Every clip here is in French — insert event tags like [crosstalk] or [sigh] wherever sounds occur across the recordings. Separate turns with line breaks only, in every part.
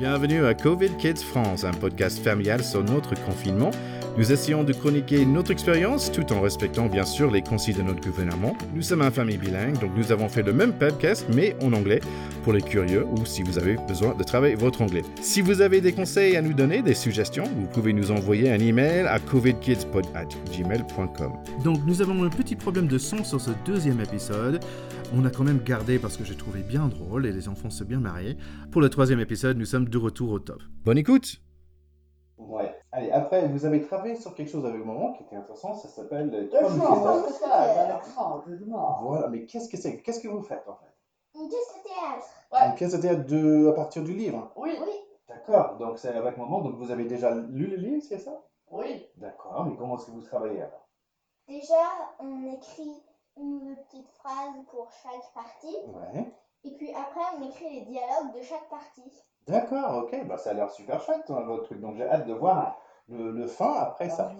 Bienvenue à Covid Kids France, un podcast familial sur notre confinement. Nous essayons de chroniquer notre expérience tout en respectant bien sûr les consignes de notre gouvernement. Nous sommes un famille bilingue, donc nous avons fait le même podcast mais en anglais pour les curieux ou si vous avez besoin de travailler votre anglais. Si vous avez des conseils à nous donner, des suggestions, vous pouvez nous envoyer un email à covidkidspod@gmail.com. Donc nous avons un petit problème de son sur ce deuxième épisode. On a quand même gardé parce que j'ai trouvé bien drôle et les enfants se bien mariés. Pour le troisième épisode, nous sommes de retour au top. Bonne écoute
Ouais. Allez, après, vous avez travaillé sur quelque chose avec maman qui était intéressant, ça s'appelle le
Le
Trump
chant,
Festival.
c'est ça.
Voilà, mais qu'est-ce que c'est Qu'est-ce que vous faites en fait?
Une pièce de théâtre.
Ouais.
Une pièce de théâtre de, à partir du livre?
Oui,
Oui.
D'accord, donc c'est avec maman, donc vous avez déjà lu le livre, c'est ça?
Oui.
D'accord, mais comment est-ce que vous travaillez alors?
Déjà, on écrit deux petites phrases pour chaque partie.
Ouais.
Et puis après, on écrit les dialogues de chaque partie.
D'accord, ok, bah ça a l'air super chouette hein, votre truc, donc j'ai hâte de voir le, le fin après ça.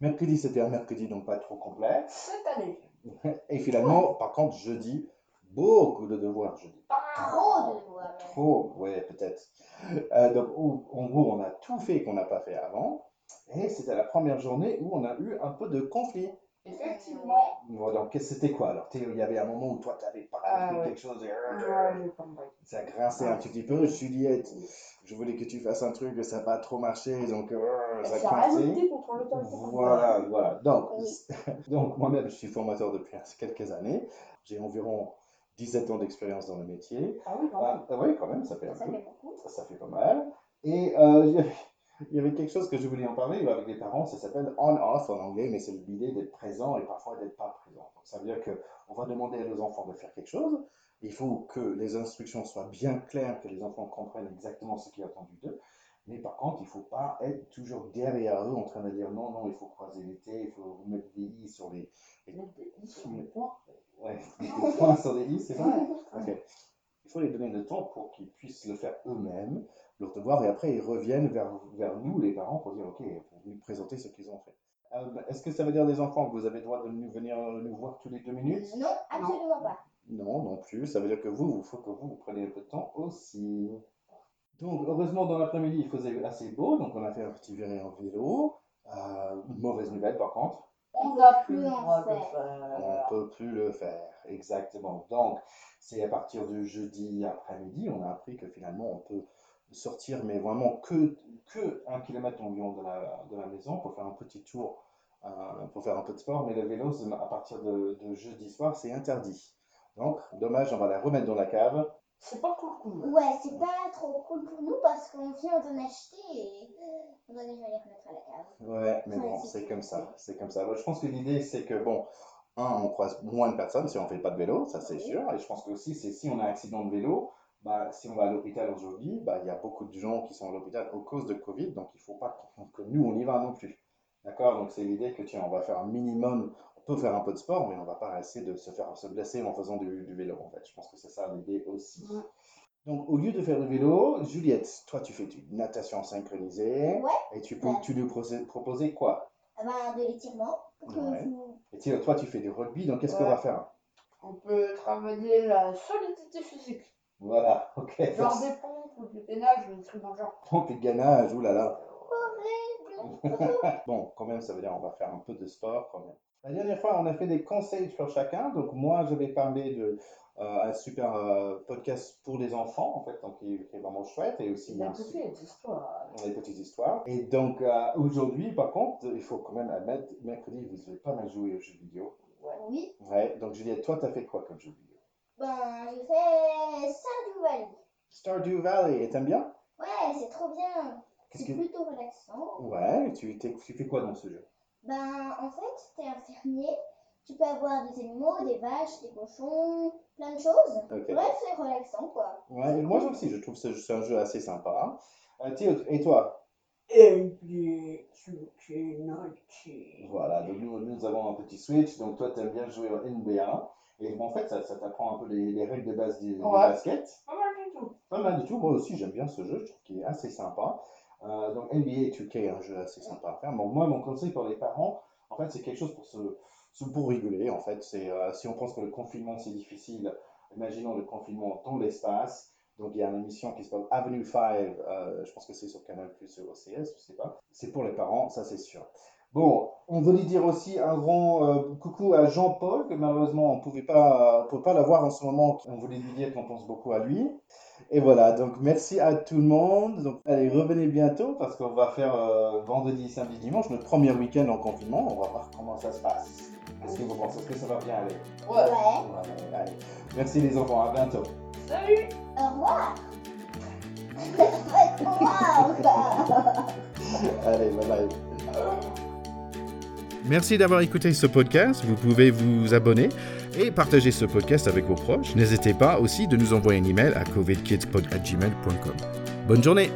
Mercredi, c'était un mercredi donc pas trop complet.
Cette année. [laughs]
Et finalement, par contre, jeudi, beaucoup de devoirs jeudi.
Trop de même.
Trop, ouais, peut-être. Euh, donc, en gros, on a tout fait qu'on n'a pas fait avant. Et c'était la première journée où on a eu un peu de conflit.
Effectivement.
Bon, donc, c'était quoi alors? Il y avait un moment où toi, tu avais pas
Ah, ouais.
quelque chose et
compris.
ça grinçait un petit peu. Juliette, je voulais que tu fasses un truc, ça n'a pas trop marché, donc euh, ça
temps.
Voilà, voilà. [laughs] Donc, moi-même, je suis formateur depuis [laughs] quelques années. J'ai environ 17 ans d'expérience dans le métier.
Ah oui, quand même.
Ah, oui, quand même, ça fait un peu. ça fait pas mal. Et euh, il y avait- quelque chose que je voulais en parler avec les parents, ça s'appelle on-off en anglais, mais c'est l'idée d'être présent et parfois d'être pas présent. Donc, ça veut dire qu'on va demander à nos enfants de faire quelque chose. Il faut que les instructions soient bien claires, que les enfants comprennent exactement ce qui est attendu d'eux. Mais par contre, il ne faut pas être toujours derrière eux en train de dire non, non, il faut croiser les T, il faut mettre des i sur les,
Mettre des i sur les points.
ouais, [laughs] des points sur les i, c'est ça. Ok. Il faut les donner le temps pour qu'ils puissent le faire eux-mêmes, leur devoir, et après ils reviennent vers, vers nous, les parents, pour dire ok, pour nous présenter ce qu'ils ont fait. Euh, Est-ce que ça veut dire les enfants? Que vous avez le droit de nous venir euh, nous voir tous les deux minutes?
Non, absolument pas.
Non, non plus. Ça veut dire que vous, il faut que vous, vous preniez un peu de temps aussi. Donc, heureusement, dans l'après-midi, il faisait assez beau, donc on a fait un petit virée en vélo. Euh, mauvaise nouvelle par contre,
On n'a plus
plus
le
faire.
on ne peut plus le faire. Exactement. Donc, c'est à partir de jeudi après-midi, on a appris que finalement, on peut sortir, mais vraiment que, que un kilomètre environ de la, de la maison pour faire un petit tour, euh, pour faire un peu de sport. Mais le vélo, à partir de, de jeudi soir, c'est interdit. Donc, dommage, on va la remettre dans la cave.
C'est pas cool, cool.
Ouais, c'est pas trop cool pour nous parce qu'on vient d'en acheter et on doit déjà les remettre à la cave.
Ouais, mais bon,
c'est
comme ça, c'est comme ça. Je pense que l'idée, c'est que, bon, un, on croise moins de personnes si on fait pas de vélo, ça c'est
Oui.
sûr. Et je pense que aussi, c'est si on a un accident de vélo, bah, si on va à l'hôpital aujourd'hui, bah, il y a beaucoup de gens qui sont à l'hôpital à cause de Covid, donc il faut pas que, que nous, on y va non plus. D'accord? Donc c'est l'idée que, tiens, on va faire un minimum, peut faire un peu de sport, mais on va pas essayer de se faire se blesser en faisant du, du vélo, en fait. Je pense que c'est ça l'idée aussi.
Ouais.
Donc, au lieu de faire du vélo, Juliette, toi, tu fais du natation synchronisée.
Ouais.
Et tu peux,
Ouais.
tu lui proposais quoi?
Ah ben, de l'étirement vous...
Et tiens, toi, tu fais du rugby, donc qu'est-ce qu'on va faire?
On peut travailler la solidité physique.
Voilà, [laughs] ok.
Genre des pompes ou du gainage, des trucs dans le genre.
Pompe et gainage, oulala.
Horrible. [laughs]
Bon, quand même, ça veut dire on va faire un peu de sport quand même. La dernière fois, on a fait des conseils sur chacun. Donc, moi, je vais parler de euh, un super euh, podcast pour les enfants, en fait, donc qui, qui est vraiment chouette. Et aussi,
Il a
un
poussé
super-
les histoires.
des petites histoires. Et donc, euh, aujourd'hui, par contre, il faut quand même admettre, mercredi, vous avez pas mal joué aux jeux vidéo.
Oui.
Ouais, donc Juliette, toi, tu as fait quoi comme jeu vidéo?
Ben, j'ai fait Stardew Valley.
Stardew Valley, et t'aimes bien?
Ouais, c'est trop bien. C'est
que...
plutôt relaxant.
Ouais, tu, t'es- tu fais quoi dans ce jeu?
Ben, en fait, t'es un fermier. Tu peux avoir des animaux, des vaches, des cochons, plein de choses.
Ok.
Bref, c'est relaxant, quoi.
Ouais, moi aussi, je trouve que c'est un jeu assez sympa. Euh, Théo, et toi?
Et puis, tu Nighty.
Voilà, donc nous, nous avons un petit Switch, donc toi, tu aimes bien jouer au NBA. Et en fait, ça, ça t'apprend un peu les, les règles de base du, du
Ouais.
basket.
Pas mal du tout.
Pas mal du tout, moi aussi, j'aime bien ce jeu, je trouve qu'il est assez sympa. Euh, donc NBA 2K est un jeu assez sympa à faire. Moi, mon conseil pour les parents, en fait, c'est quelque chose pour se, pour rigoler, en fait. Euh, si on pense que le confinement, c'est difficile, imaginons le confinement dans l'espace. Donc il y a une émission qui s'appelle Avenue 5, euh, je pense que c'est sur Canal Plus ou OCS, je sais pas. C'est pour les parents, ça c'est sûr. Bon, on voulait dire aussi un grand euh, coucou à Jean-Paul, que malheureusement on ne pouvait pas, pouvait pas l'avoir en ce moment. On voulait lui dire qu'on pense beaucoup à lui. Et voilà, donc merci à tout le monde. Donc allez, revenez bientôt parce qu'on va faire euh, vendredi, samedi, dimanche, notre premier week-end en confinement. On va voir comment ça se passe. Qu'est-ce que vous pensez Est-ce que ça va bien aller?
Ouais.
Ouais.
Ouais, allez. Merci les enfants, à bientôt.
Salut
Au revoir. [laughs] Au revoir. [laughs]
Allez, bye bye.
Merci d'avoir écouté ce podcast. Vous pouvez vous abonner et partager ce podcast avec vos proches. N'hésitez pas aussi de nous envoyer un email à covidkidspod@gmail.com. Bonne journée